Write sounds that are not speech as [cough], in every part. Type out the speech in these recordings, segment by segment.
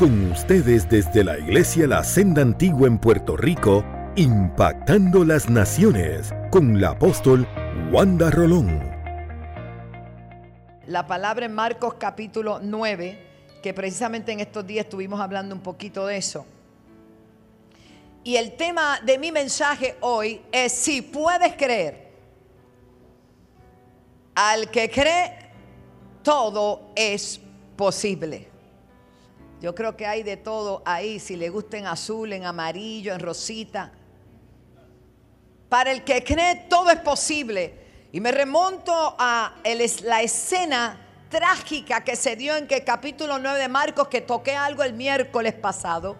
Con ustedes desde la Iglesia La Senda Antigua en Puerto Rico, impactando las naciones con la apóstol Wanda Rolón. La palabra en Marcos capítulo 9, que precisamente en estos días estuvimos hablando un poquito de eso. Y el tema de mi mensaje hoy es si puedes creer. Al que cree, todo es posible. Yo creo que hay de todo ahí, si le gusta en azul, en amarillo, en rosita. Para el que cree todo es posible. Y me remonto a la escena trágica que se dio en que capítulo 9 de Marcos, que toqué algo el miércoles pasado,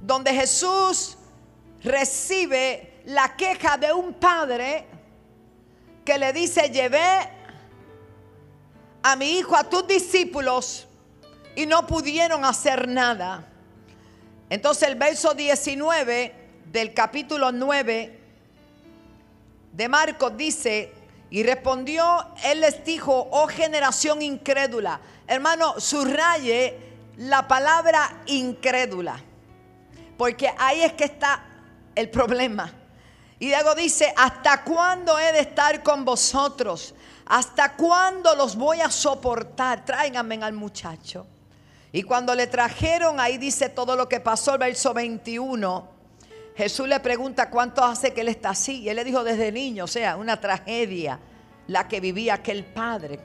donde Jesús recibe la queja de un padre que le dice, llevé a mi hijo, a tus discípulos, y no pudieron hacer nada. Entonces el verso 19 del capítulo 9 de Marcos dice, y respondió, él les dijo, oh generación incrédula. Hermano, subraye la palabra incrédula, porque ahí es que está el problema. Y luego dice, ¿hasta cuándo he de estar con vosotros? ¿Hasta cuándo los voy a soportar? Tráiganme al muchacho. Y cuando le trajeron, ahí dice todo lo que pasó, el verso 21. Jesús le pregunta cuánto hace que él está así. Y él le dijo desde niño, o sea, una tragedia la que vivía aquel padre.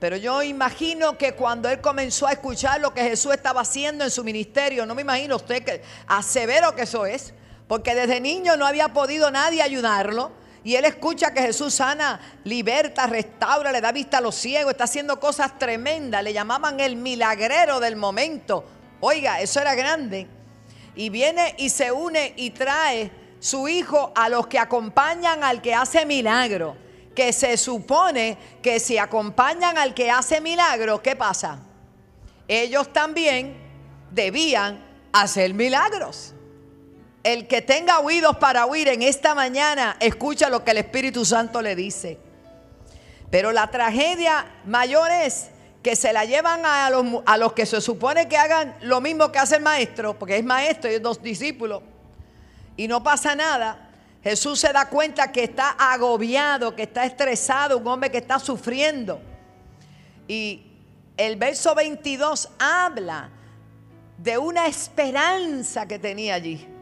Pero yo imagino que cuando él comenzó a escuchar lo que Jesús estaba haciendo en su ministerio, no me imagino usted que asevero que eso es, porque desde niño no había podido nadie ayudarlo. Y él escucha que Jesús sana, liberta, restaura, le da vista a los ciegos, está haciendo cosas tremendas. Le llamaban el milagrero del momento. Oiga, eso era grande. Y viene y se une y trae su hijo a los que acompañan al que hace milagro. Que se supone que si acompañan al que hace milagro, ¿qué pasa? Ellos también debían hacer milagros. El que tenga oídos para oír en esta mañana, escucha lo que el Espíritu Santo le dice. Pero la tragedia mayor es que se la llevan a los, a los, que se supone que hagan lo mismo que hace el maestro, porque es maestro y dos discípulos, y no pasa nada. Jesús se da cuenta que está agobiado, que está estresado, un hombre que está sufriendo. Y el verso 22 habla de una esperanza que tenía allí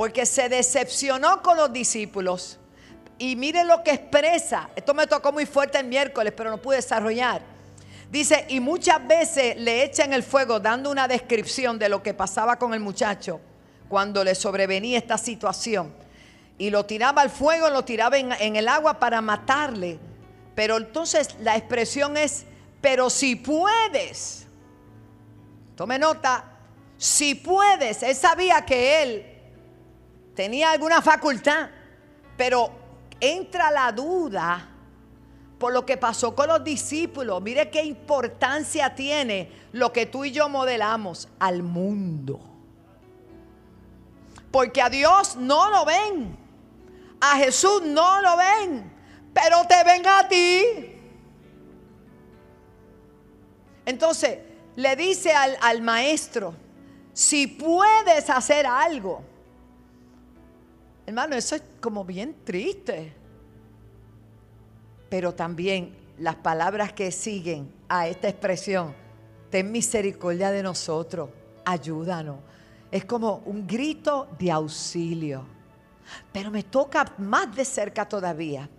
porque se decepcionó con los discípulos. Y miren lo que expresa. Esto me tocó muy fuerte el miércoles, pero no pude desarrollar. Dice, y muchas veces le echan el fuego dando una descripción de lo que pasaba con el muchacho cuando le sobrevenía esta situación. Y lo tiraba al fuego, lo tiraba en, el agua para matarle. Pero entonces la expresión es, pero si puedes, tome nota, si puedes, él sabía que él tenía alguna facultad, pero entra la duda por lo que pasó con los discípulos. Mire qué importancia tiene lo que tú y yo modelamos al mundo. Porque a Dios no lo ven, a Jesús no lo ven, pero te ven a ti. Entonces le dice al, al maestro, si puedes hacer algo, Hermano, eso es como bien triste. Pero también las palabras que siguen a esta expresión, ten misericordia de nosotros, ayúdanos. Es como un grito de auxilio. Pero me toca más de cerca todavía.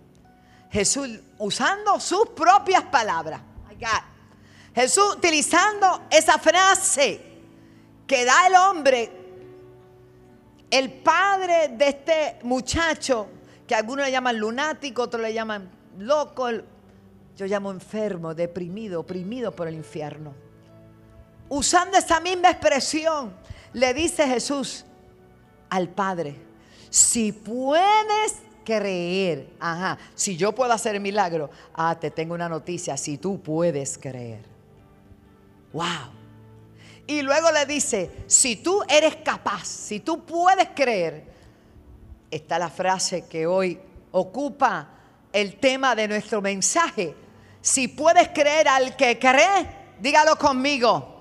Jesús usando sus propias palabras. Jesús utilizando esa frase que da el hombre el padre de este muchacho, que algunos le llaman lunático, otros le llaman loco, yo llamo enfermo, deprimido, oprimido por el infierno. Usando esa misma expresión, le dice Jesús al Padre, si puedes creer, ajá, si yo puedo hacer milagro, ah, te tengo una noticia, si tú puedes creer. Wow. Y luego le dice, si tú eres capaz, si tú puedes creer, está la frase que hoy ocupa el tema de nuestro mensaje. Si puedes creer al que cree, dígalo conmigo.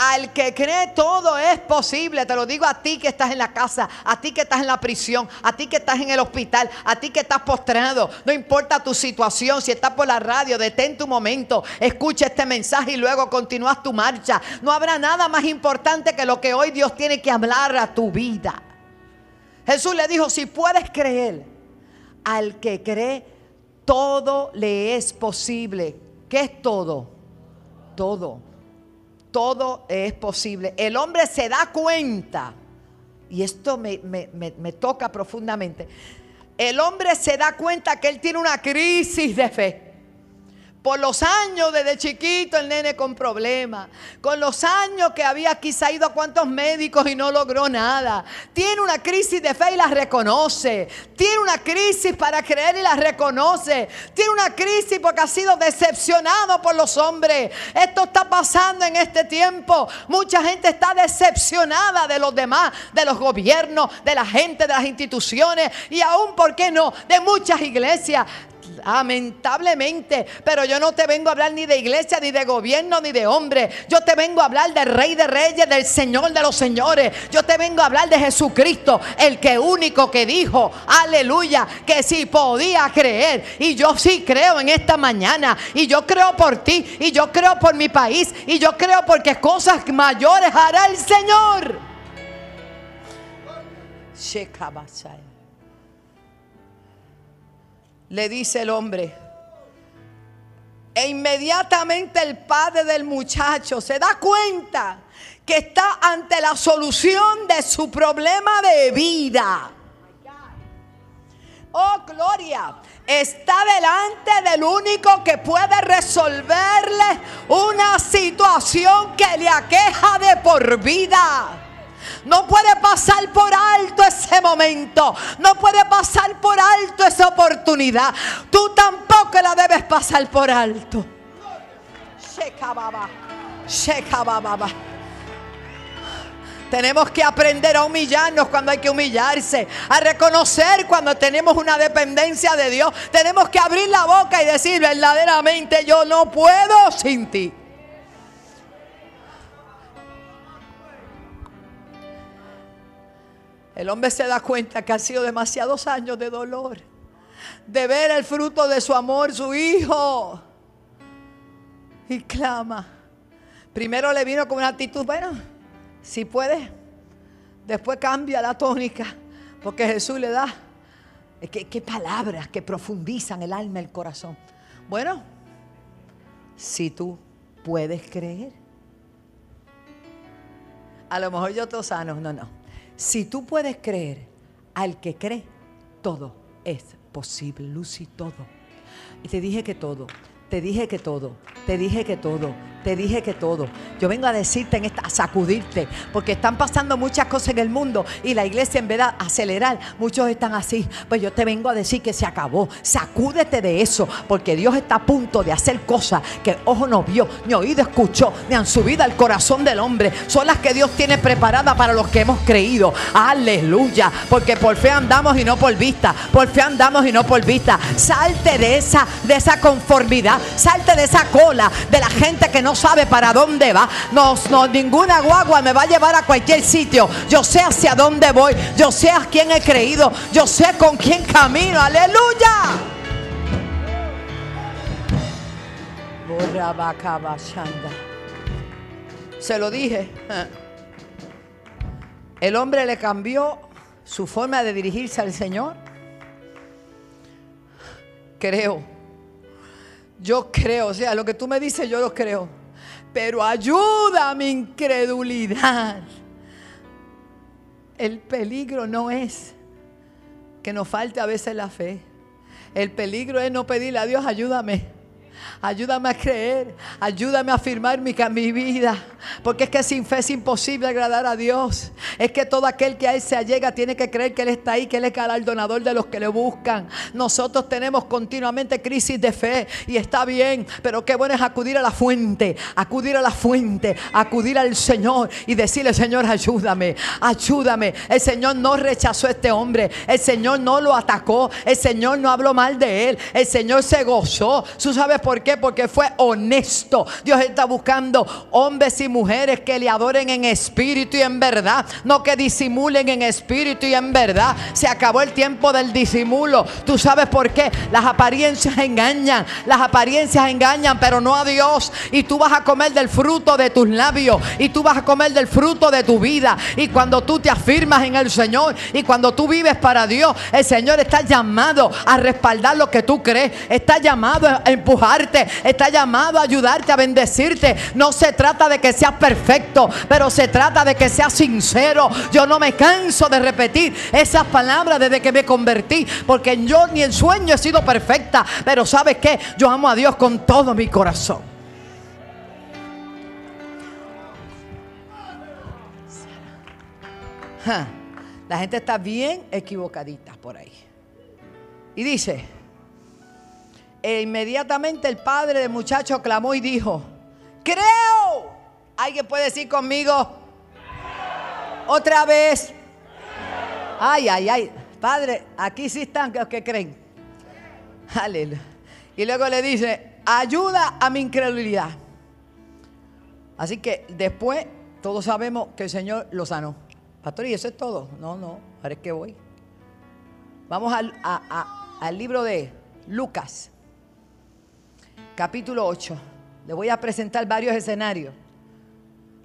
Al que cree todo es posible. Te lo digo a ti que estás en la casa, a ti que estás en la prisión, a ti que estás en el hospital, a ti que estás postrado. No importa tu situación, si estás por la radio, detén tu momento, escucha este mensaje y luego continúas tu marcha. No habrá nada más importante que lo que hoy Dios tiene que hablar a tu vida. Jesús le dijo, si puedes creer, al que cree, todo le es posible. ¿Qué es todo? Todo todo es posible. El hombre se da cuenta, y esto me, toca profundamente, el hombre se da cuenta que él tiene una crisis de fe. Por los años desde chiquito el nene con problemas. Con los años que había quizá ido a cuantos médicos y no logró nada. Tiene una crisis de fe y la reconoce. Tiene una crisis para creer y la reconoce. Tiene una crisis porque ha sido decepcionado por los hombres. Esto está pasando en este tiempo. Mucha gente está decepcionada de los demás, de los gobiernos, de la gente, de las instituciones y aún, ¿por qué no?, de muchas iglesias lamentablemente. Pero yo no te vengo a hablar ni de iglesia, ni de gobierno, ni de hombre. Yo te vengo a hablar del Rey de Reyes, del Señor de los Señores. Yo te vengo a hablar de Jesucristo, el que único que dijo, aleluya, que si podía creer. Y yo sí creo en esta mañana. Y yo creo por ti. Y yo creo por mi país. Y yo creo porque cosas mayores hará el Señor. Le dice el hombre. E inmediatamente el padre del muchacho se da cuenta que está ante la solución de su problema de vida. Oh, gloria. Está delante del único que puede resolverle una situación que le aqueja de por vida. No puede pasar por alto ese momento. No puede pasar por alto esa oportunidad. Tú tampoco la debes pasar por alto. Tenemos que aprender a humillarnos cuando hay que humillarse, a reconocer cuando tenemos una dependencia de Dios. Tenemos que abrir la boca y decir verdaderamente yo no puedo sin ti. El hombre se da cuenta que ha sido demasiados años de dolor, de ver el fruto de su amor, su hijo. Y clama. Primero le vino con una actitud, bueno, si puede. Después cambia la tónica, porque Jesús le da. ¿Qué, palabras que profundizan el alma el corazón. Bueno, si tú puedes creer. A lo mejor yo te sano, no, no. Si tú puedes creer, al que cree, todo es posible, Lucy, todo. Y te dije que todo, te dije que todo, te dije que todo te dije que todo. Yo vengo a decirte en esta, a sacudirte, porque están pasando muchas cosas en el mundo y la iglesia en vez de acelerar, muchos están así. Pues yo te vengo a decir que se acabó. Sacúdete de eso, porque Dios está a punto de hacer cosas que ojo no vio, ni oído escuchó, ni han subido al corazón del hombre. Son las que Dios tiene preparadas para los que hemos creído. Aleluya, porque por fe andamos y no por vista. Por fe andamos y no por vista. Salte de esa, de esa conformidad, salte de esa cola de la gente que no no sabe para dónde va. No, no, ninguna guagua me va a llevar a cualquier sitio. Yo sé hacia dónde voy. Yo sé a quién he creído. Yo sé con quién camino. Aleluya. Se lo dije. El hombre le cambió su forma de dirigirse al Señor. Creo. Yo creo. O sea, lo que tú me dices, yo lo creo pero ayuda a mi incredulidad. El peligro no es que nos falte a veces la fe. El peligro es no pedirle a Dios, ayúdame. Ayúdame a creer, ayúdame a afirmar mi, mi, vida. Porque es que sin fe es imposible agradar a Dios. Es que todo aquel que a Él se allega tiene que creer que Él está ahí, que Él es galardonador de los que le buscan. Nosotros tenemos continuamente crisis de fe y está bien, pero qué bueno es acudir a la fuente, acudir a la fuente, acudir al Señor y decirle, Señor, ayúdame, ayúdame. El Señor no rechazó a este hombre, el Señor no lo atacó, el Señor no habló mal de Él, el Señor se gozó. ¿Tú sabes por por qué? Porque fue honesto. Dios está buscando hombres y mujeres que le adoren en espíritu y en verdad, no que disimulen en espíritu y en verdad. Se acabó el tiempo del disimulo. ¿Tú sabes por qué? Las apariencias engañan, las apariencias engañan, pero no a Dios. Y tú vas a comer del fruto de tus labios y tú vas a comer del fruto de tu vida. Y cuando tú te afirmas en el Señor y cuando tú vives para Dios, el Señor está llamado a respaldar lo que tú crees, está llamado a está llamado a ayudarte, a bendecirte. No se trata de que seas perfecto, pero se trata de que seas sincero. Yo no me canso de repetir esas palabras desde que me convertí, porque yo ni en sueño he sido perfecta, pero ¿sabes qué? Yo amo a Dios con todo mi corazón. La gente está bien equivocadita por ahí. Y dice, e inmediatamente el padre del muchacho clamó y dijo, creo. ¿Alguien puede decir conmigo? Otra vez. Ay, ay, ay. Padre, aquí sí están los que creen. Aleluya. Y luego le dice, ayuda a mi incredulidad. Así que después todos sabemos que el Señor lo sanó. Pastor, ¿y eso es todo? No, no, ahora es que voy. Vamos al, al libro de Lucas, capítulo 8. Le voy a presentar varios escenarios.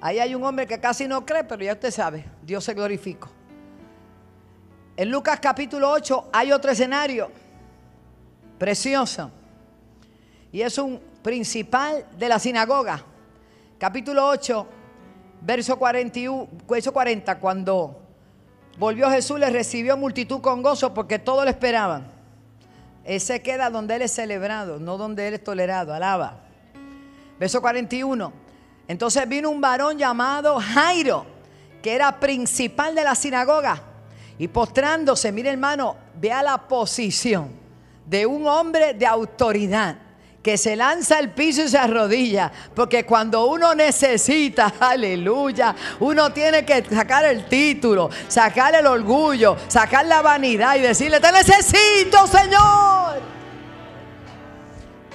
Ahí hay un hombre que casi no cree, pero ya usted sabe, Dios se glorificó. En Lucas capítulo 8 hay otro escenario precioso. Y es un principal de la sinagoga. Capítulo 8, verso 41, verso 40, cuando volvió Jesús le recibió multitud con gozo porque todos le esperaban. Él se queda donde él es celebrado, no donde él es tolerado. Alaba. Verso 41. Entonces vino un varón llamado Jairo, que era principal de la sinagoga. Y postrándose, mire hermano, vea la posición de un hombre de autoridad que se lanza al piso y se arrodilla. Porque cuando uno necesita, [laughs] aleluya, uno tiene que sacar el título, sacar el orgullo, sacar la vanidad y decirle, te necesito, Señor.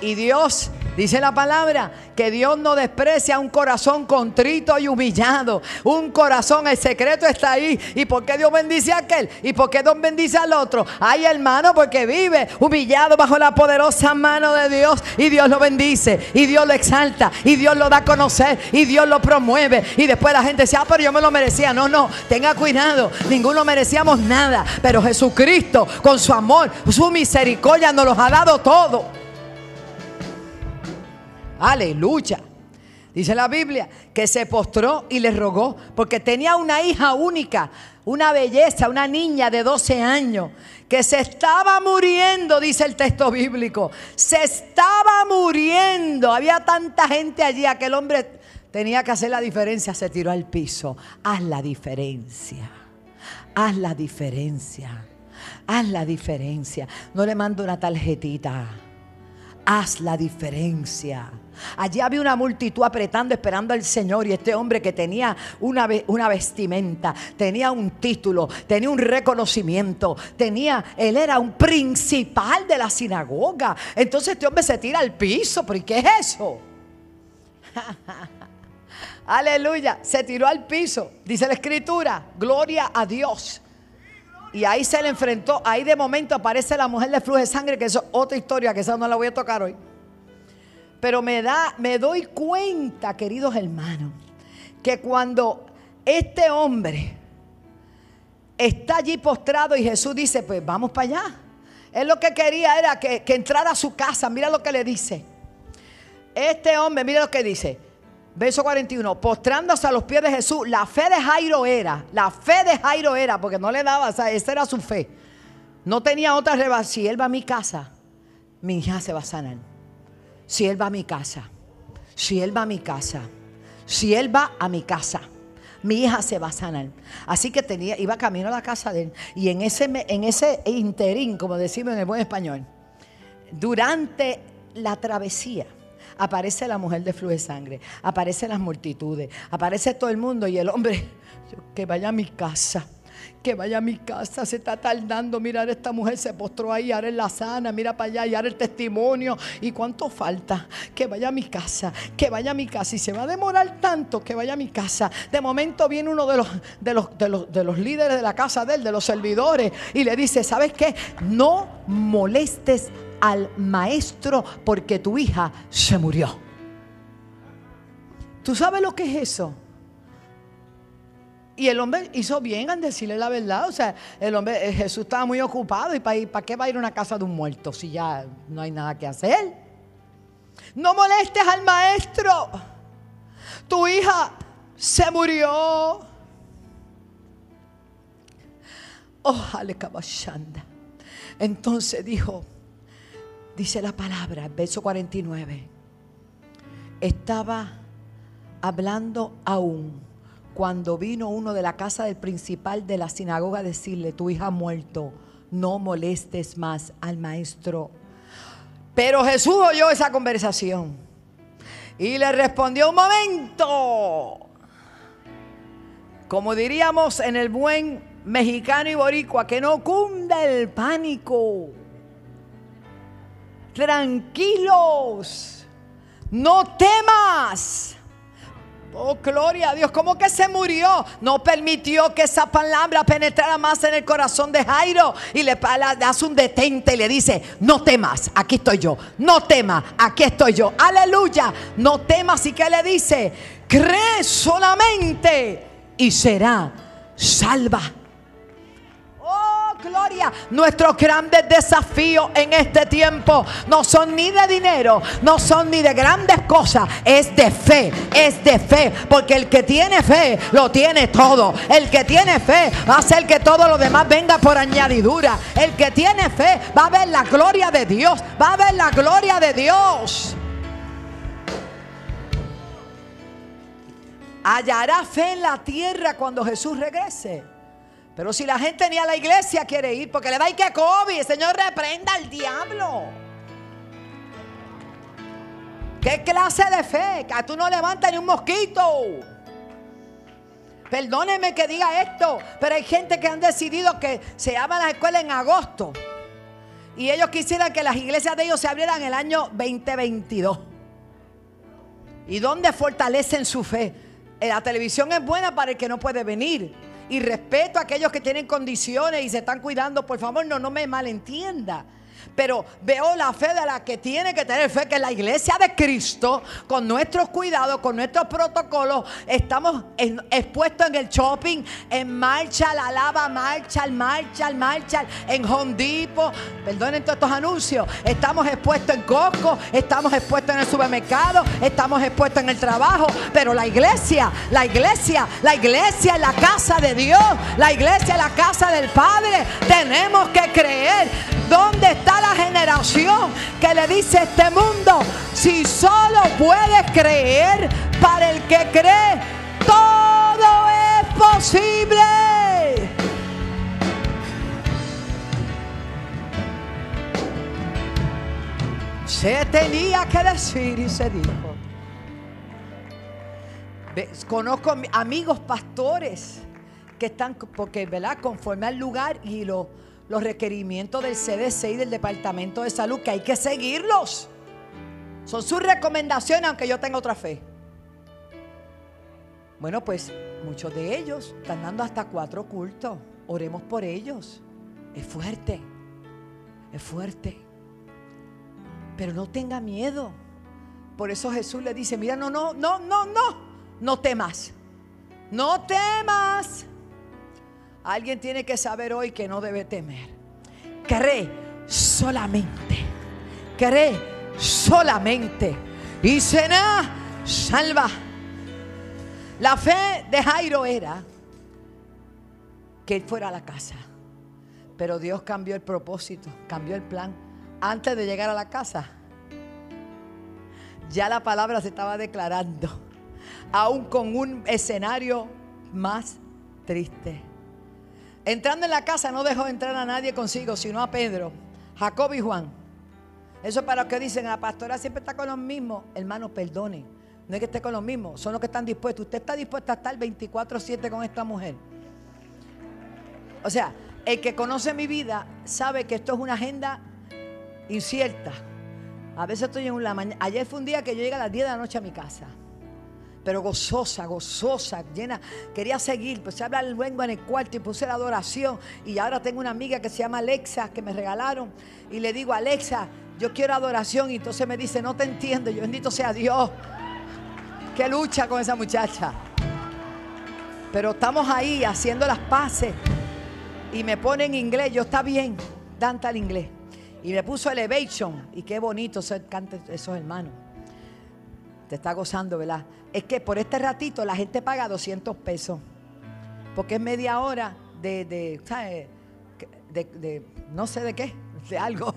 Y Dios Dice la palabra que Dios no desprecia un corazón contrito y humillado. Un corazón, el secreto está ahí. ¿Y por qué Dios bendice a aquel? ¿Y por qué Dios bendice al otro? Ay, hermano, porque vive humillado bajo la poderosa mano de Dios. Y Dios lo bendice. Y Dios lo exalta. Y Dios lo da a conocer. Y Dios lo promueve. Y después la gente dice, ah, pero yo me lo merecía. No, no, tenga cuidado. Ninguno merecíamos nada. Pero Jesucristo, con su amor, su misericordia, nos los ha dado todo. Aleluya. Dice la Biblia que se postró y le rogó porque tenía una hija única, una belleza, una niña de 12 años que se estaba muriendo, dice el texto bíblico. Se estaba muriendo. Había tanta gente allí, aquel hombre tenía que hacer la diferencia, se tiró al piso. Haz la diferencia. Haz la diferencia. Haz la diferencia. No le mando una tarjetita. Haz la diferencia. Allí había una multitud apretando, esperando al Señor. Y este hombre que tenía una, una, vestimenta, tenía un título, tenía un reconocimiento, tenía, él era un principal de la sinagoga. Entonces este hombre se tira al piso. ¿Pero qué es eso? [laughs] Aleluya, se tiró al piso. Dice la escritura, gloria a Dios. Y ahí se le enfrentó, ahí de momento aparece la mujer de flujo de sangre, que es otra historia, que esa no la voy a tocar hoy. Pero me da, me doy cuenta, queridos hermanos, que cuando este hombre está allí postrado y Jesús dice, pues vamos para allá. Él lo que quería era que, que entrara a su casa. Mira lo que le dice. Este hombre, mira lo que dice. Verso 41, postrándose a los pies de Jesús, la fe de Jairo era, la fe de Jairo era, porque no le daba, o sea, esa era su fe. No tenía otra reba. Si él va a mi casa, mi hija se va a sanar si Él va a mi casa, si Él va a mi casa, si Él va a mi casa, mi hija se va a sanar. Así que tenía, iba camino a la casa de él. Y en ese, en ese interín, como decimos en el buen español, durante la travesía, aparece la mujer de flujo de sangre, aparecen las multitudes, aparece todo el mundo y el hombre, que vaya a mi casa que vaya a mi casa, se está tardando, mirar esta mujer se postró ahí, ahora es la sana, mira para allá y ahora el testimonio. ¿Y cuánto falta? Que vaya a mi casa, que vaya a mi casa. Y se va a demorar tanto que vaya a mi casa. De momento viene uno de los, de los, de los, de los líderes de la casa de él, de los servidores, y le dice, ¿sabes qué? No molestes al maestro porque tu hija se murió. ¿Tú sabes lo que es eso? Y el hombre hizo bien en decirle la verdad. O sea, el hombre, eh, Jesús estaba muy ocupado. ¿Y para, para qué va a ir a una casa de un muerto si ya no hay nada que hacer? No molestes al maestro. Tu hija se murió. Ojalá caballanda. Entonces dijo, dice la palabra, verso 49. Estaba hablando aún cuando vino uno de la casa del principal de la sinagoga a decirle, tu hija ha muerto, no molestes más al maestro. Pero Jesús oyó esa conversación y le respondió un momento, como diríamos en el buen mexicano y boricua, que no cunda el pánico. Tranquilos, no temas. Gloria a Dios. ¿Cómo que se murió? No permitió que esa palabra penetrara más en el corazón de Jairo. Y le, hace un detente y le dice, no temas, aquí estoy yo. No temas, aquí estoy yo. Aleluya. No temas. ¿Y qué le dice? Cree solamente y será salva gloria. Nuestros grandes desafíos en este tiempo no son ni de dinero, no son ni de grandes cosas, es de fe, es de fe. Porque el que tiene fe lo tiene todo. El que tiene fe va a hacer que todo lo demás venga por añadidura. El que tiene fe va a ver la gloria de Dios, va a ver la gloria de Dios. hallará fe en la tierra cuando Jesús regrese. Pero si la gente ni a la iglesia quiere ir porque le va a que COVID, el Señor reprenda al diablo. ¿Qué clase de fe? Que tú no levantas ni un mosquito. Perdóneme que diga esto, pero hay gente que han decidido que se abran las escuelas en agosto. Y ellos quisieran que las iglesias de ellos se abrieran el año 2022. ¿Y dónde fortalecen su fe? Eh, la televisión es buena para el que no puede venir y respeto a aquellos que tienen condiciones y se están cuidando. Por favor, no, no me malentienda. Pero veo la fe de la que tiene que tener fe, que la iglesia de Cristo, con nuestros cuidados, con nuestros protocolos, estamos expuestos en el shopping, en marcha, la lava, marcha, marcha, marcha, en Home Depot. Perdonen todos estos anuncios. Estamos expuestos en Costco, estamos expuestos en el supermercado, estamos expuestos en el trabajo. Pero la iglesia, la iglesia, la iglesia es la casa de Dios, la iglesia es la casa del Padre. Tenemos que creer. ¿Dónde está la generación que le dice a este mundo, si solo puedes creer, para el que cree, todo es posible? Se tenía que decir y se dijo. Conozco amigos pastores que están, porque, ¿verdad? Conforme al lugar y lo los requerimientos del CDC y del Departamento de Salud, que hay que seguirlos. Son sus recomendaciones, aunque yo tenga otra fe. Bueno, pues muchos de ellos están dando hasta cuatro cultos. Oremos por ellos. Es fuerte. Es fuerte. Pero no tenga miedo. Por eso Jesús le dice, mira, no, no, no, no, no. No temas. No temas. Alguien tiene que saber hoy que no debe temer. Cree solamente. Cree solamente. Y será salva. La fe de Jairo era que él fuera a la casa. Pero Dios cambió el propósito, cambió el plan. Antes de llegar a la casa, ya la palabra se estaba declarando, aún con un escenario más triste. Entrando en la casa no dejó entrar a nadie consigo, sino a Pedro, Jacob y Juan. Eso es para los que dicen, la pastora siempre está con los mismos. Hermano, perdone. No es que esté con los mismos, son los que están dispuestos. Usted está dispuesto a estar 24-7 con esta mujer. O sea, el que conoce mi vida sabe que esto es una agenda incierta. A veces estoy en la mañana. Ayer fue un día que yo llegué a las 10 de la noche a mi casa. Pero gozosa, gozosa, llena. Quería seguir. Pues se habla el luengo en el cuarto y puse la adoración. Y ahora tengo una amiga que se llama Alexa, que me regalaron. Y le digo, Alexa, yo quiero adoración. Y entonces me dice, no te entiendo. Yo bendito sea Dios. Que lucha con esa muchacha. Pero estamos ahí haciendo las paces. Y me pone en inglés. Yo está bien. Danta el inglés. Y me puso Elevation. Y qué bonito ser cante esos hermanos. Te está gozando, ¿verdad? Es que por este ratito la gente paga 200 pesos. Porque es media hora de, de, ¿sabes? de, no sé de qué, de algo.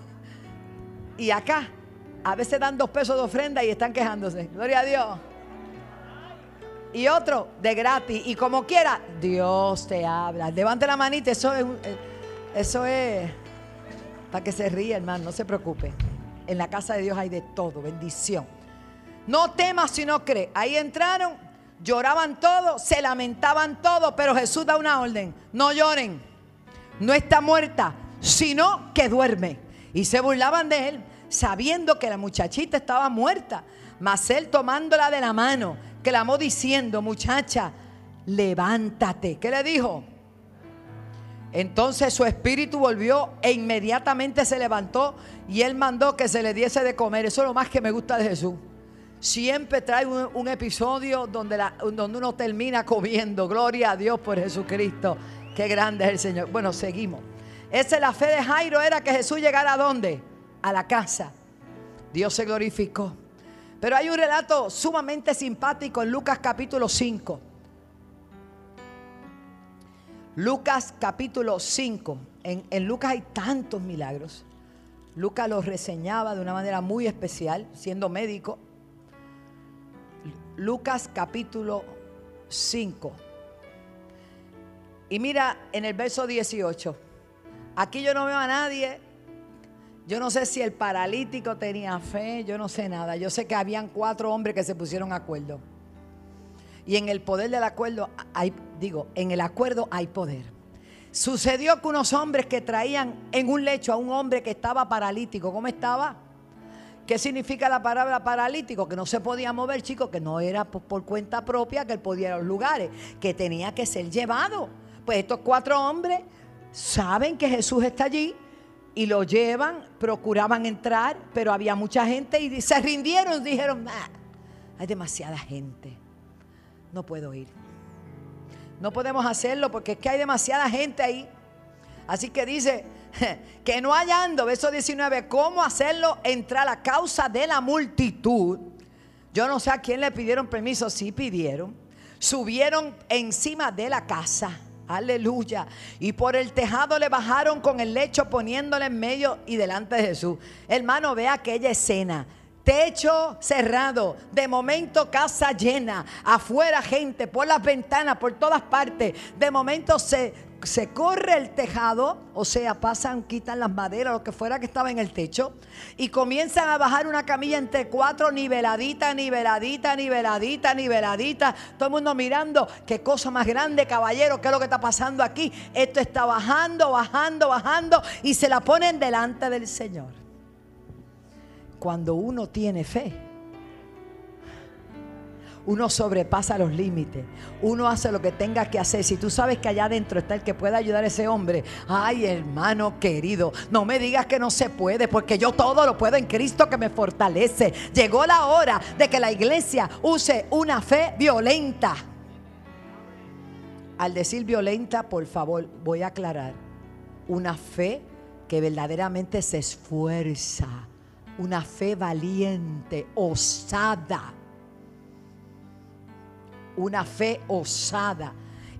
Y acá, a veces dan dos pesos de ofrenda y están quejándose. Gloria a Dios. Y otro de gratis. Y como quiera, Dios te habla. Levante la manita, eso es, eso es para que se ríe, hermano, no se preocupe. En la casa de Dios hay de todo, bendición. No temas si no crees. Ahí entraron, lloraban todos, se lamentaban todos, pero Jesús da una orden. No lloren, no está muerta, sino que duerme. Y se burlaban de él, sabiendo que la muchachita estaba muerta. Mas él tomándola de la mano, clamó diciendo, muchacha, levántate. ¿Qué le dijo? Entonces su espíritu volvió e inmediatamente se levantó y él mandó que se le diese de comer. Eso es lo más que me gusta de Jesús. Siempre trae un, episodio donde, donde uno termina comiendo. Gloria a Dios por Jesucristo. Qué grande es el Señor. Bueno, seguimos. Esa es la fe de Jairo, era que Jesús llegara a dónde? A la casa. Dios se glorificó. Pero hay un relato sumamente simpático en Lucas capítulo 5. Lucas capítulo 5. En, Lucas hay tantos milagros. Lucas los reseñaba de una manera muy especial, siendo médico. Lucas capítulo 5. Y mira en el verso 18. Aquí yo no veo a nadie. Yo no sé si el paralítico tenía fe, yo no sé nada. Yo sé que habían cuatro hombres que se pusieron acuerdo. Y en el poder del acuerdo hay, digo, en el acuerdo hay poder. Sucedió que unos hombres que traían en un lecho a un hombre que estaba paralítico, ¿cómo estaba? ¿Qué significa la palabra paralítico? Que no se podía mover, chicos, que no era por, cuenta propia que él podía ir a los lugares, que tenía que ser llevado. Pues estos cuatro hombres saben que Jesús está allí y lo llevan, procuraban entrar, pero había mucha gente y se rindieron, dijeron, hay demasiada gente no puedo ir. No podemos hacerlo porque es que hay demasiada gente ahí. Así que dice [laughs] que no hallando, verso 19, cómo hacerlo entrar a causa de la multitud. Yo no sé a quién le pidieron permiso, sí pidieron. Subieron encima de la casa. Aleluya. Y por el tejado le bajaron con el lecho poniéndole en medio y delante de Jesús. Hermano, ve aquella escena techo cerrado, de momento casa llena, afuera gente, por las ventanas, por todas partes, de momento se, se corre el tejado, o sea, pasan, quitan las maderas, lo que fuera que estaba en el techo, y comienzan a bajar una camilla entre cuatro, niveladita, niveladita, niveladita, niveladita, todo el mundo mirando, qué cosa más grande, caballero, qué es lo que está pasando aquí, esto está bajando, bajando, bajando, y se la ponen delante del Señor. Cuando uno tiene fe, uno sobrepasa los límites, uno hace lo que tenga que hacer. Si tú sabes que allá adentro está el que puede ayudar a ese hombre, ay hermano querido, no me digas que no se puede, porque yo todo lo puedo en Cristo que me fortalece. Llegó la hora de que la iglesia use una fe violenta. Al decir violenta, por favor, voy a aclarar, una fe que verdaderamente se esfuerza una fe valiente, osada. Una fe osada.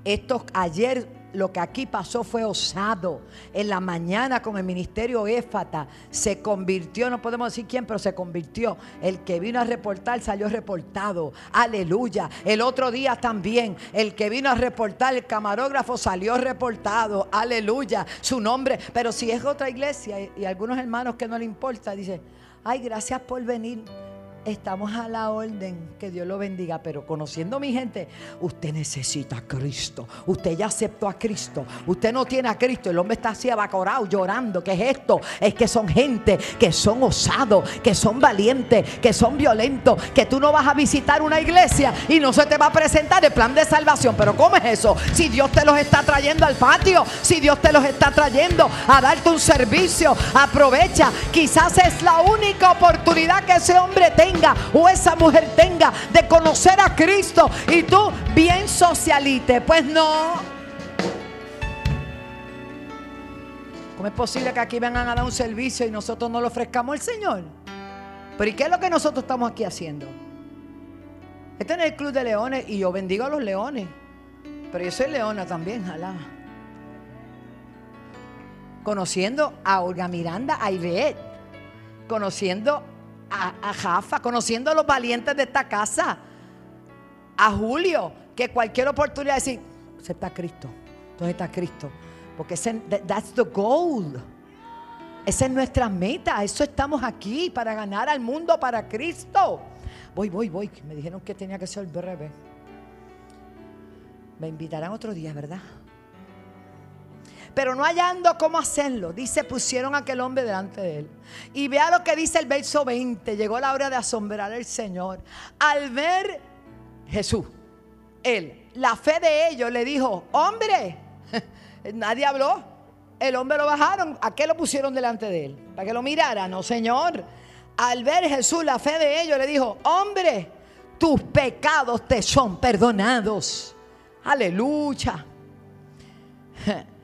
Esto ayer lo que aquí pasó fue osado. En la mañana con el ministerio Éfata se convirtió, no podemos decir quién, pero se convirtió. El que vino a reportar salió reportado. Aleluya. El otro día también, el que vino a reportar, el camarógrafo salió reportado. Aleluya. Su nombre. Pero si es otra iglesia y, algunos hermanos que no le importa, dice, ay, gracias por venir. Estamos a la orden, que Dios lo bendiga, pero conociendo mi gente, usted necesita a Cristo. Usted ya aceptó a Cristo. Usted no tiene a Cristo. El hombre está así abacorado, llorando. ¿Qué es esto? Es que son gente que son osados, que son valientes, que son violentos. Que tú no vas a visitar una iglesia y no se te va a presentar el plan de salvación. Pero ¿cómo es eso? Si Dios te los está trayendo al patio, si Dios te los está trayendo a darte un servicio, aprovecha. Quizás es la única oportunidad que ese hombre tenga o esa mujer tenga de conocer a Cristo y tú bien socialite. Pues no. ¿Cómo es posible que aquí vengan a dar un servicio y nosotros no lo ofrezcamos al Señor? Pero ¿y qué es lo que nosotros estamos aquí haciendo? Este es el Club de Leones y yo bendigo a los leones. Pero yo soy leona también, alá. Conociendo a Olga Miranda, a Ivette, conociendo a, Jafa, conociendo a los valientes de esta casa, a Julio, que cualquier oportunidad de decir, ¿dónde está Cristo? ¿Dónde está Cristo? Porque ese, that's the goal. Esa es nuestra meta. Eso estamos aquí para ganar al mundo para Cristo. Voy, voy, voy. Me dijeron que tenía que ser breve. Me invitarán otro día, ¿verdad? Pero no hallando cómo hacerlo, dice, pusieron a aquel hombre delante de él. Y vea lo que dice el verso 20, llegó la hora de asombrar al Señor. Al ver Jesús, él, la fe de ellos le dijo, hombre, [laughs] nadie habló, el hombre lo bajaron, ¿a qué lo pusieron delante de él? Para que lo mirara, no Señor. Al ver Jesús, la fe de ellos le dijo, hombre, tus pecados te son perdonados. Aleluya. [laughs]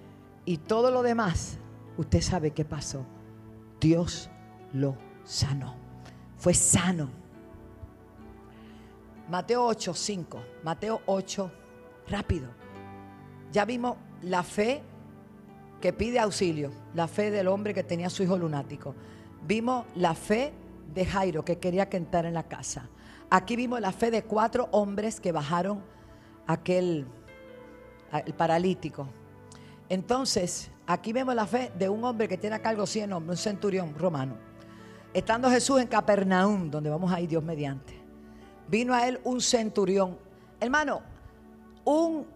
Y todo lo demás, usted sabe qué pasó. Dios lo sanó. Fue sano. Mateo 8, 5. Mateo 8, rápido. Ya vimos la fe que pide auxilio, la fe del hombre que tenía su hijo lunático. Vimos la fe de Jairo que quería que en la casa. Aquí vimos la fe de cuatro hombres que bajaron aquel el paralítico. Entonces, aquí vemos la fe de un hombre que tiene a cargo 100 hombres, un centurión romano. Estando Jesús en Capernaum, donde vamos a ir Dios mediante, vino a él un centurión. Hermano, un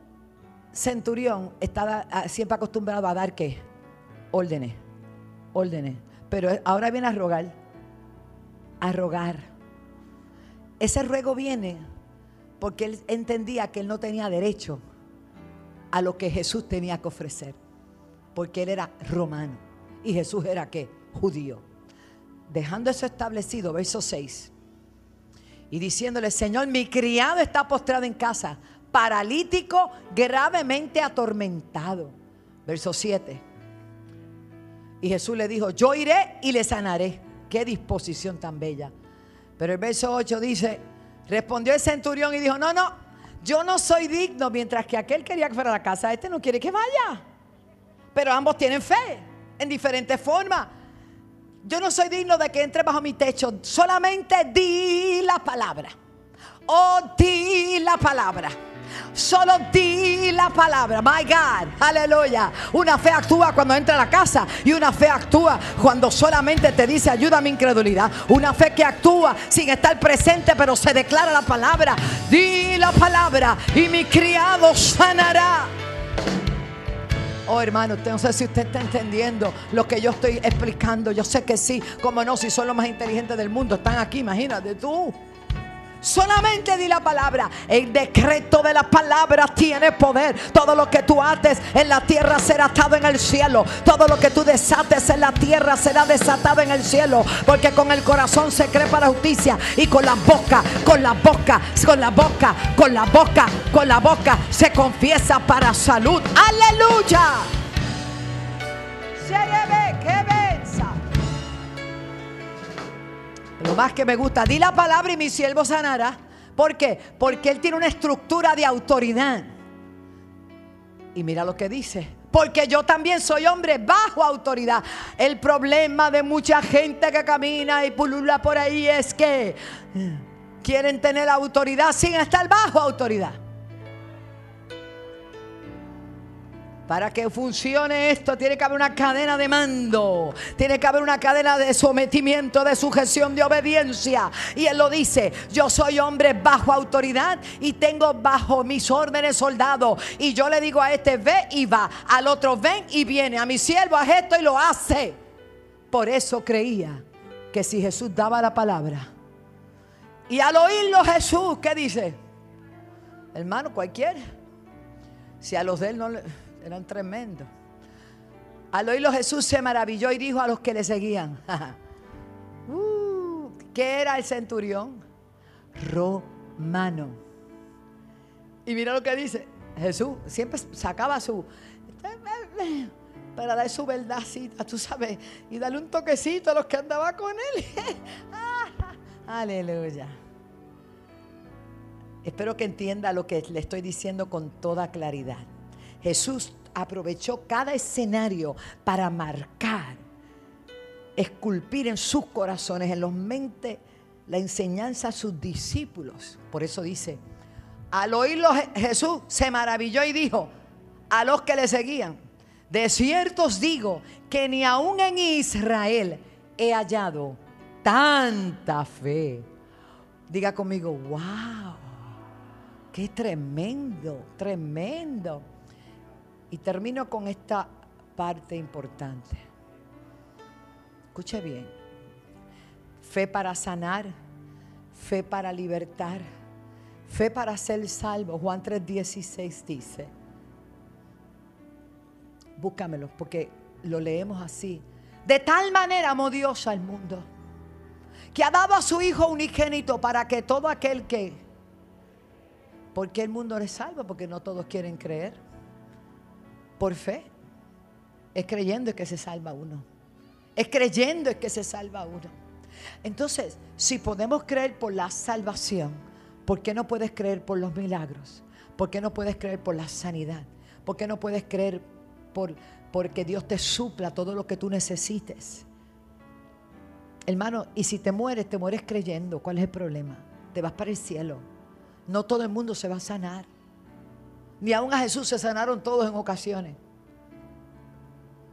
centurión está siempre acostumbrado a dar qué? Órdenes, órdenes. Pero ahora viene a rogar, a rogar. Ese ruego viene porque él entendía que él no tenía derecho a lo que Jesús tenía que ofrecer. Porque él era romano y Jesús era qué? Judío. Dejando eso establecido, verso 6. Y diciéndole, Señor, mi criado está postrado en casa, paralítico, gravemente atormentado. Verso 7. Y Jesús le dijo, yo iré y le sanaré. Qué disposición tan bella. Pero el verso 8 dice, respondió el centurión y dijo, no, no, yo no soy digno, mientras que aquel quería que fuera a la casa, este no quiere que vaya. Pero ambos tienen fe en diferentes formas. Yo no soy digno de que entre bajo mi techo. Solamente di la palabra. Oh, di la palabra. Solo di la palabra. My God. Aleluya. Una fe actúa cuando entra a la casa. Y una fe actúa cuando solamente te dice ayuda a mi incredulidad. Una fe que actúa sin estar presente, pero se declara la palabra. Di la palabra y mi criado sanará. Oh hermano, no sé si usted está entendiendo lo que yo estoy explicando. Yo sé que sí, como no, si son los más inteligentes del mundo, están aquí, imagínate tú. Solamente di la palabra. El decreto de la palabra tiene poder. Todo lo que tú ates en la tierra será atado en el cielo. Todo lo que tú desates en la tierra será desatado en el cielo. Porque con el corazón se cree para justicia. Y con la boca, con la boca, con la boca, con la boca, con la boca se confiesa para salud. Aleluya. Lo más que me gusta, di la palabra y mi siervo sanará. ¿Por qué? Porque él tiene una estructura de autoridad. Y mira lo que dice. Porque yo también soy hombre bajo autoridad. El problema de mucha gente que camina y pulula por ahí es que quieren tener autoridad sin estar bajo autoridad. Para que funcione esto tiene que haber una cadena de mando, tiene que haber una cadena de sometimiento, de sujeción, de obediencia. Y él lo dice, yo soy hombre bajo autoridad y tengo bajo mis órdenes soldados. Y yo le digo a este, ve y va, al otro ven y viene, a mi siervo haz esto y lo hace. Por eso creía que si Jesús daba la palabra, y al oírlo Jesús, ¿qué dice? Hermano, cualquiera. Si a los de él no le eran tremendos. Al oírlo Jesús se maravilló y dijo a los que le seguían, [laughs] uh, ¿qué era el centurión? Romano. Y mira lo que dice, Jesús siempre sacaba su, para dar su verdadcita, tú sabes, y darle un toquecito a los que andaban con él. [laughs] Aleluya. Espero que entienda lo que le estoy diciendo con toda claridad. Jesús aprovechó cada escenario para marcar, esculpir en sus corazones, en los mentes, la enseñanza a sus discípulos. Por eso dice, al oírlo Jesús se maravilló y dijo a los que le seguían, de cierto os digo que ni aún en Israel he hallado tanta fe. Diga conmigo, wow, qué tremendo, tremendo. Y termino con esta parte importante. Escuche bien. Fe para sanar, fe para libertar, fe para ser salvo. Juan 3:16 dice. Búscamelo porque lo leemos así. De tal manera amó Dios al mundo que ha dado a su Hijo unigénito para que todo aquel que... ¿Por qué el mundo le salva? Porque no todos quieren creer por fe. Es creyendo que se salva uno. Es creyendo que se salva uno. Entonces, si podemos creer por la salvación, ¿por qué no puedes creer por los milagros? ¿Por qué no puedes creer por la sanidad? ¿Por qué no puedes creer por porque Dios te supla todo lo que tú necesites? Hermano, y si te mueres, te mueres creyendo. ¿Cuál es el problema? Te vas para el cielo. No todo el mundo se va a sanar. Ni aún a Jesús se sanaron todos en ocasiones.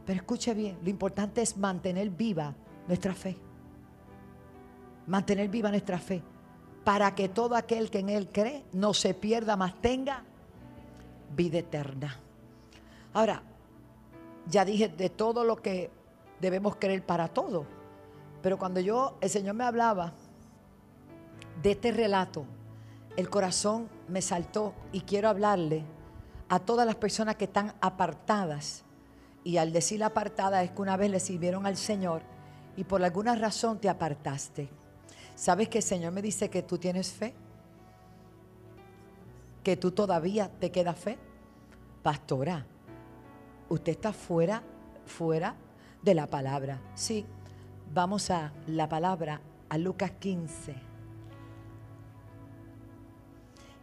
Pero escuche bien, lo importante es mantener viva nuestra fe. Mantener viva nuestra fe. Para que todo aquel que en Él cree no se pierda, más tenga vida eterna. Ahora, ya dije de todo lo que debemos creer para todo. Pero cuando yo, el Señor me hablaba de este relato, el corazón me saltó y quiero hablarle a todas las personas que están apartadas. Y al decir apartada es que una vez le sirvieron al Señor y por alguna razón te apartaste. ¿Sabes que el Señor me dice que tú tienes fe? ¿Que tú todavía te queda fe? Pastora, usted está fuera, fuera de la palabra. Sí, vamos a la palabra, a Lucas 15.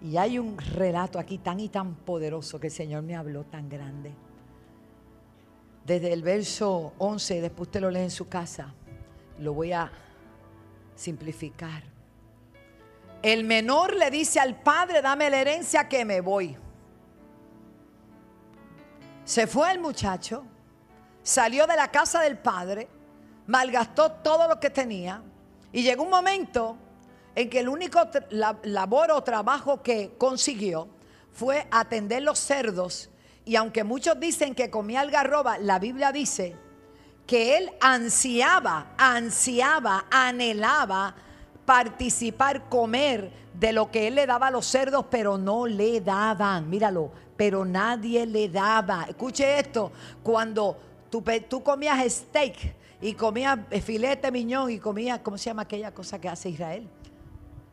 Y hay un relato aquí tan y tan poderoso que el Señor me habló tan grande. Desde el verso 11, después usted lo lee en su casa, lo voy a simplificar. El menor le dice al padre, dame la herencia que me voy. Se fue el muchacho, salió de la casa del padre, malgastó todo lo que tenía y llegó un momento en que el único labor o trabajo que consiguió fue atender los cerdos. Y aunque muchos dicen que comía algarroba, la Biblia dice que él ansiaba, ansiaba, anhelaba participar, comer de lo que él le daba a los cerdos, pero no le daban. Míralo, pero nadie le daba. Escuche esto, cuando tú, tú comías steak y comías filete miñón y comías, ¿cómo se llama aquella cosa que hace Israel?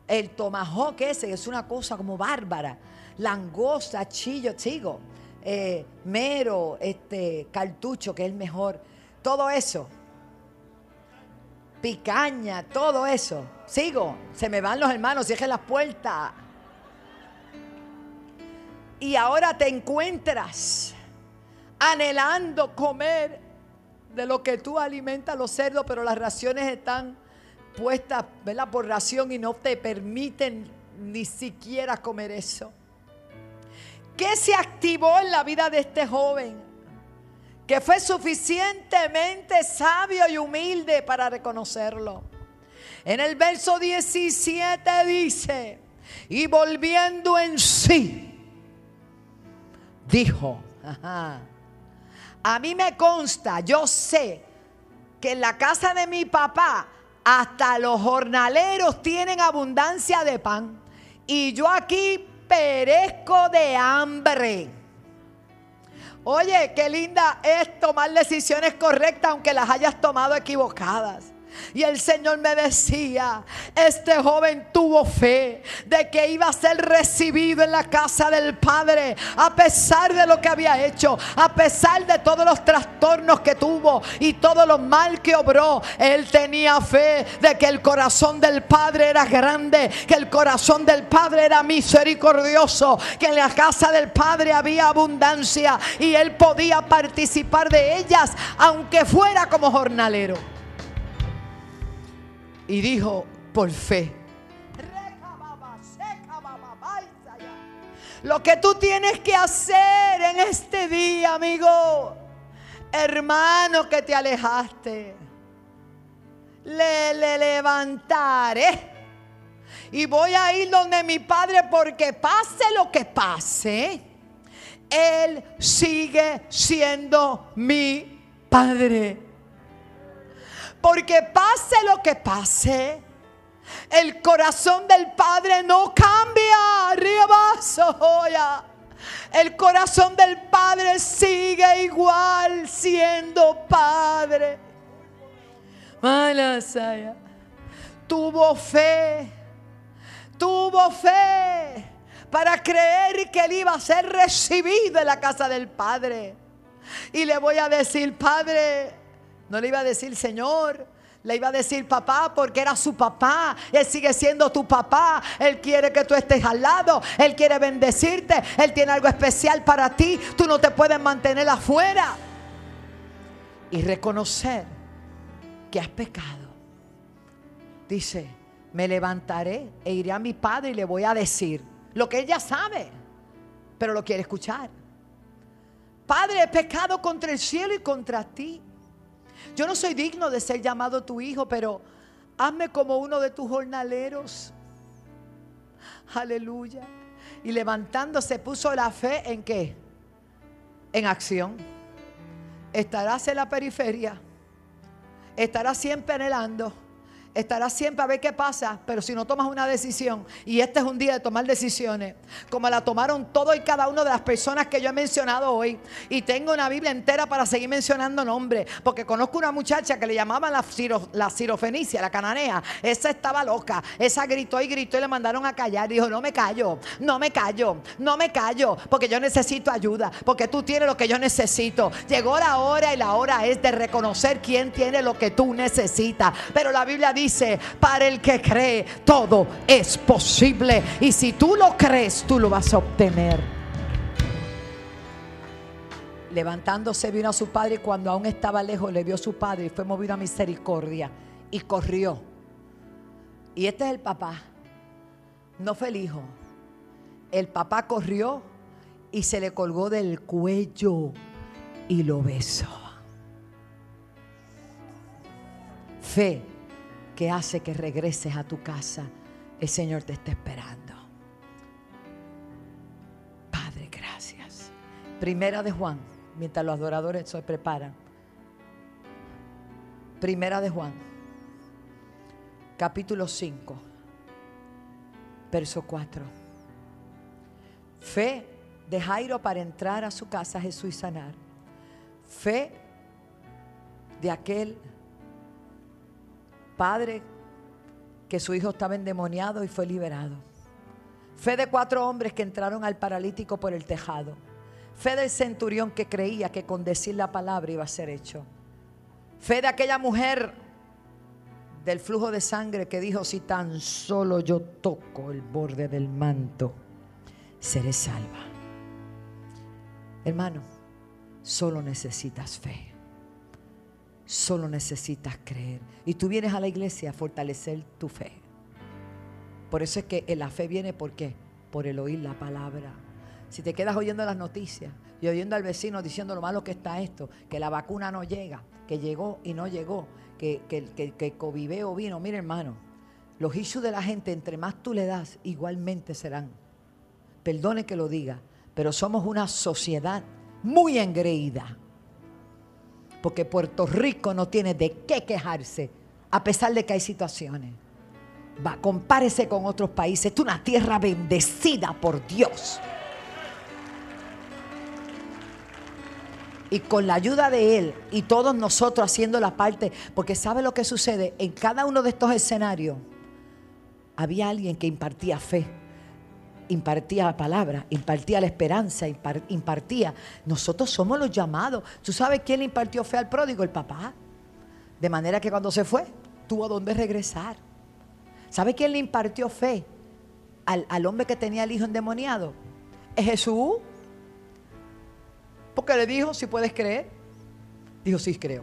El tomahawk ese es una cosa como bárbara. Langosta, chillo, sigo. Eh, mero, este, cartucho, que es el mejor. Todo eso. Picaña, todo eso. Sigo. Se me van los hermanos, cierren las puertas. Y ahora te encuentras anhelando comer de lo que tú alimentas los cerdos, pero las raciones están puestas ¿verdad? por ración y no te permiten ni siquiera comer eso. ¿Qué se activó en la vida de este joven? que fue suficientemente sabio y humilde para reconocerlo. En el verso 17 dice, y volviendo en sí, dijo, a mí me consta, yo sé que en la casa de mi papá hasta los jornaleros tienen abundancia de pan y yo aquí perezco de hambre. Oye, qué linda es tomar decisiones correctas aunque las hayas tomado equivocadas. Y el Señor me decía, este joven tuvo fe de que iba a ser recibido en la casa del Padre, a pesar de lo que había hecho, a pesar de todos los trastornos que tuvo y todo lo mal que obró. Él tenía fe de que el corazón del Padre era grande, que el corazón del Padre era misericordioso, que en la casa del Padre había abundancia y él podía participar de ellas, aunque fuera como jornalero y dijo, por fe. Lo que tú tienes que hacer en este día, amigo, hermano que te alejaste, le, le levantaré. Y voy a ir donde mi padre porque pase lo que pase, Él sigue siendo mi padre. Porque pase lo que pase, el corazón del Padre no cambia. Arriba, El corazón del Padre sigue igual siendo Padre. Malasaya. Tuvo fe. Tuvo fe para creer que él iba a ser recibido en la casa del Padre. Y le voy a decir, Padre, no le iba a decir Señor, le iba a decir papá porque era su papá. Él sigue siendo tu papá. Él quiere que tú estés al lado. Él quiere bendecirte. Él tiene algo especial para ti. Tú no te puedes mantener afuera. Y reconocer que has pecado. Dice, me levantaré e iré a mi padre y le voy a decir lo que ella sabe, pero lo quiere escuchar. Padre, he pecado contra el cielo y contra ti. Yo no soy digno de ser llamado tu hijo, pero hazme como uno de tus jornaleros. Aleluya. Y levantándose puso la fe en qué? En acción. Estarás en la periferia. Estarás siempre anhelando estarás siempre a ver qué pasa, pero si no tomas una decisión, y este es un día de tomar decisiones, como la tomaron todo y cada una de las personas que yo he mencionado hoy, y tengo una Biblia entera para seguir mencionando nombres, porque conozco una muchacha que le llamaban la, la cirofenicia, la cananea, esa estaba loca, esa gritó y gritó y le mandaron a callar, dijo, no me callo, no me callo, no me callo, porque yo necesito ayuda, porque tú tienes lo que yo necesito. Llegó la hora y la hora es de reconocer quién tiene lo que tú necesitas, pero la Biblia dice, dice, para el que cree, todo es posible. Y si tú lo crees, tú lo vas a obtener. Levantándose vino a su padre y cuando aún estaba lejos le vio a su padre y fue movido a misericordia y corrió. Y este es el papá, no fue el hijo. El papá corrió y se le colgó del cuello y lo besó. Fe que hace que regreses a tu casa, el Señor te está esperando. Padre, gracias. Primera de Juan, mientras los adoradores se preparan. Primera de Juan, capítulo 5, verso 4. Fe de Jairo para entrar a su casa Jesús y sanar. Fe de aquel padre que su hijo estaba endemoniado y fue liberado. Fe de cuatro hombres que entraron al paralítico por el tejado. Fe del centurión que creía que con decir la palabra iba a ser hecho. Fe de aquella mujer del flujo de sangre que dijo, si tan solo yo toco el borde del manto, seré salva. Hermano, solo necesitas fe. Solo necesitas creer. Y tú vienes a la iglesia a fortalecer tu fe. Por eso es que la fe viene ¿por qué? Por el oír la palabra. Si te quedas oyendo las noticias y oyendo al vecino diciendo lo malo que está esto, que la vacuna no llega, que llegó y no llegó, que, que, que, que Coviveo vino, mire hermano, los issues de la gente, entre más tú le das, igualmente serán. Perdone que lo diga, pero somos una sociedad muy engreída. Porque Puerto Rico no tiene de qué quejarse, a pesar de que hay situaciones. Va, compárese con otros países. Esto es una tierra bendecida por Dios. Y con la ayuda de Él y todos nosotros haciendo la parte, porque ¿sabe lo que sucede? En cada uno de estos escenarios había alguien que impartía fe, impartía la palabra, impartía la esperanza, impartía. Nosotros somos los llamados. ¿Tú sabes quién le impartió fe al pródigo? El papá. De manera que cuando se fue, tuvo a dónde regresar. ¿Sabe quién le impartió fe al, al hombre que tenía el hijo endemoniado? Es Jesús. Porque le dijo, si puedes creer. Dijo, sí, creo.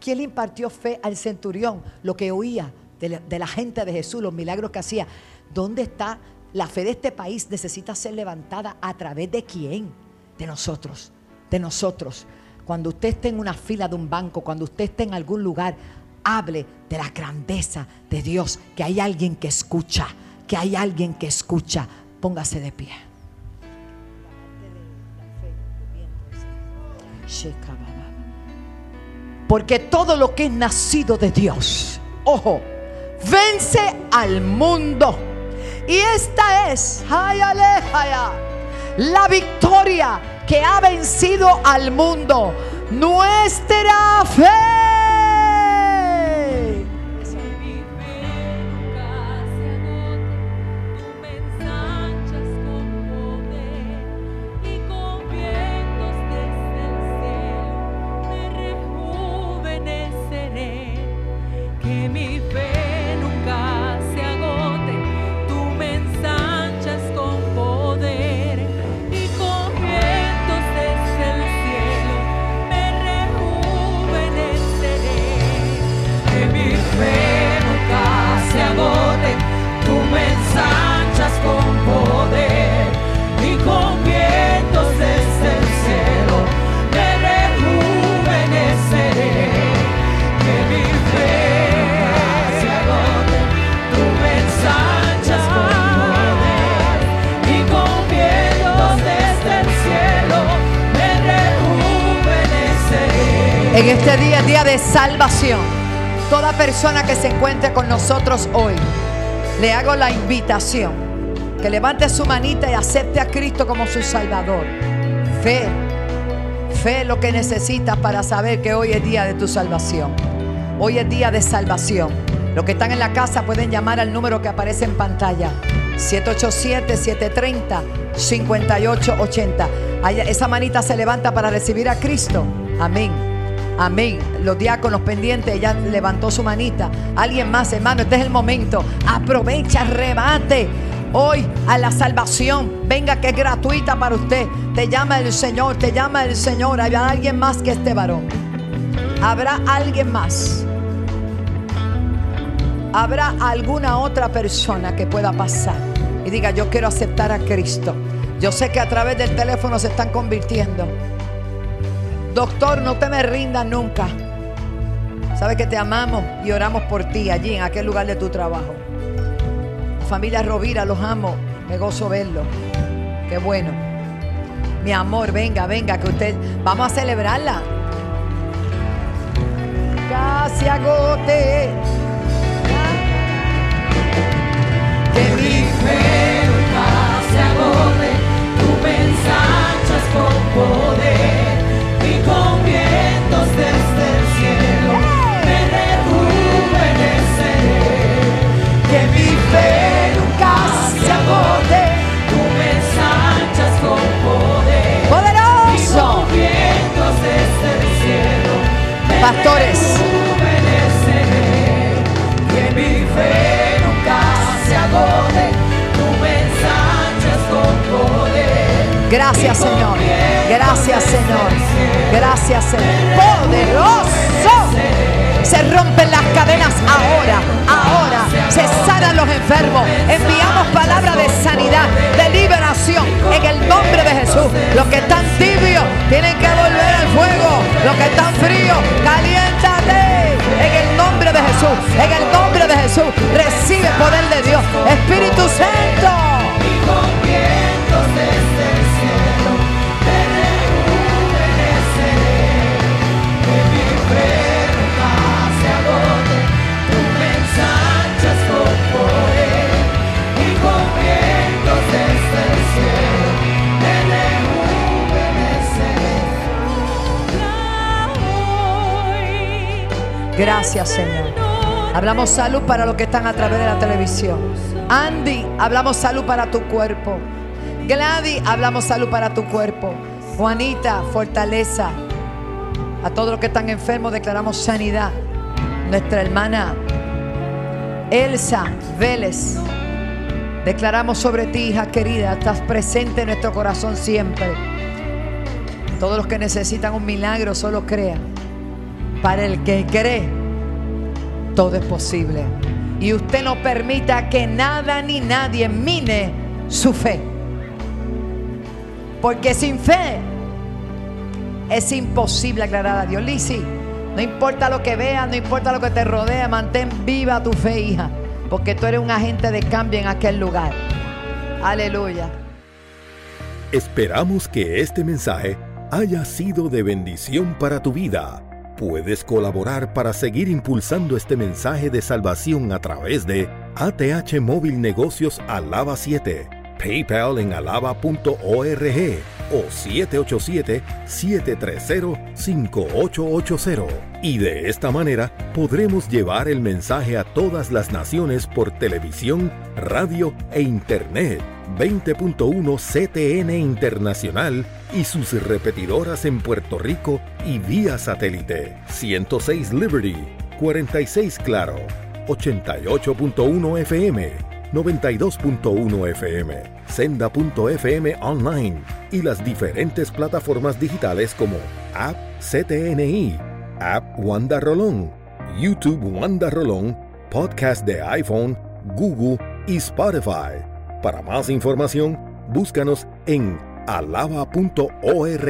¿Quién le impartió fe al centurión? Lo que oía de la, de la gente de Jesús, los milagros que hacía. ¿Dónde está la fe de este país? Necesita ser levantada a través de quién? De nosotros, de nosotros. Cuando usted esté en una fila de un banco, cuando usted esté en algún lugar, hable de la grandeza de Dios, que hay alguien que escucha, que hay alguien que escucha. Póngase de pie. Porque todo lo que es nacido de Dios, ojo, vence al mundo. Y esta es la victoria que ha vencido al mundo. Nuestra fe. Se encuentre con nosotros hoy, le hago la invitación que levante su manita y acepte a Cristo como su Salvador. Fe, fe lo que necesitas para saber que hoy es día de tu salvación. Hoy es día de salvación. Los que están en la casa pueden llamar al número que aparece en pantalla. 787-730-5880. Esa manita se levanta para recibir a Cristo. Amén. Amén. Los diáconos pendientes, ella levantó su manita. Alguien más, hermano, este es el momento. Aprovecha, rebate hoy a la salvación. Venga que es gratuita para usted. Te llama el Señor, te llama el Señor. Habrá alguien más que este varón. Habrá alguien más. Habrá alguna otra persona que pueda pasar y diga, yo quiero aceptar a Cristo. Yo sé que a través del teléfono se están convirtiendo. Doctor, no te me rindas nunca. Sabes que te amamos y oramos por ti allí en aquel lugar de tu trabajo. Familia Rovira, los amo. Me gozo verlo. Qué bueno. Mi amor, venga, venga, que usted. Vamos a celebrarla. Casi agote. Que mi fe nunca se agote. Tú con poder Pastores. rejuveneceré. Que mi fe nunca se agote, tú me ensanchas con poder. Gracias, Señor. Gracias, Señor. Gracias, Señor. Poderoso. Se rompen las cadenas ahora, ahora. Se sanan los enfermos. Enviamos palabra de sanidad, de liberación en el nombre de Jesús. Los que están tibios tienen que volver al fuego. Los que están fríos, caliéntate. En el nombre de Jesús, en el nombre de Jesús, recibe poder de Dios. Espíritu Santo. Gracias, Señor. Hablamos salud para los que están a través de la televisión. Andy, hablamos salud para tu cuerpo. Gladys, hablamos salud para tu cuerpo. Juanita, fortaleza. A todos los que están enfermos declaramos sanidad. Nuestra hermana Elsa Vélez. Declaramos sobre ti, hija querida, estás presente en nuestro corazón siempre. Todos los que necesitan un milagro, solo crean. Para el que cree, todo es posible. Y usted no permita que nada ni nadie mine su fe. Porque sin fe es imposible aclarar a Dios. Lisi, no importa lo que veas, no importa lo que te rodea, mantén viva tu fe, hija. Porque tú eres un agente de cambio en aquel lugar. Aleluya. Esperamos que este mensaje haya sido de bendición para tu vida. Puedes colaborar para seguir impulsando este mensaje de salvación a través de ATH Móvil Negocios Alaba 7, PayPal en alaba.org o 787-730-5880. Y de esta manera podremos llevar el mensaje a todas las naciones por televisión, radio e internet. 20.1 CTN Internacional y sus repetidoras en Puerto Rico y vía satélite. 106 Liberty, 46 Claro, 88.1 FM, 92.1 FM, senda.fm online y las diferentes plataformas digitales como App CTNI, App Wanda Rolón, YouTube Wanda Rolón, Podcast de iPhone, Google y Spotify. Para más información, búscanos en alaba.org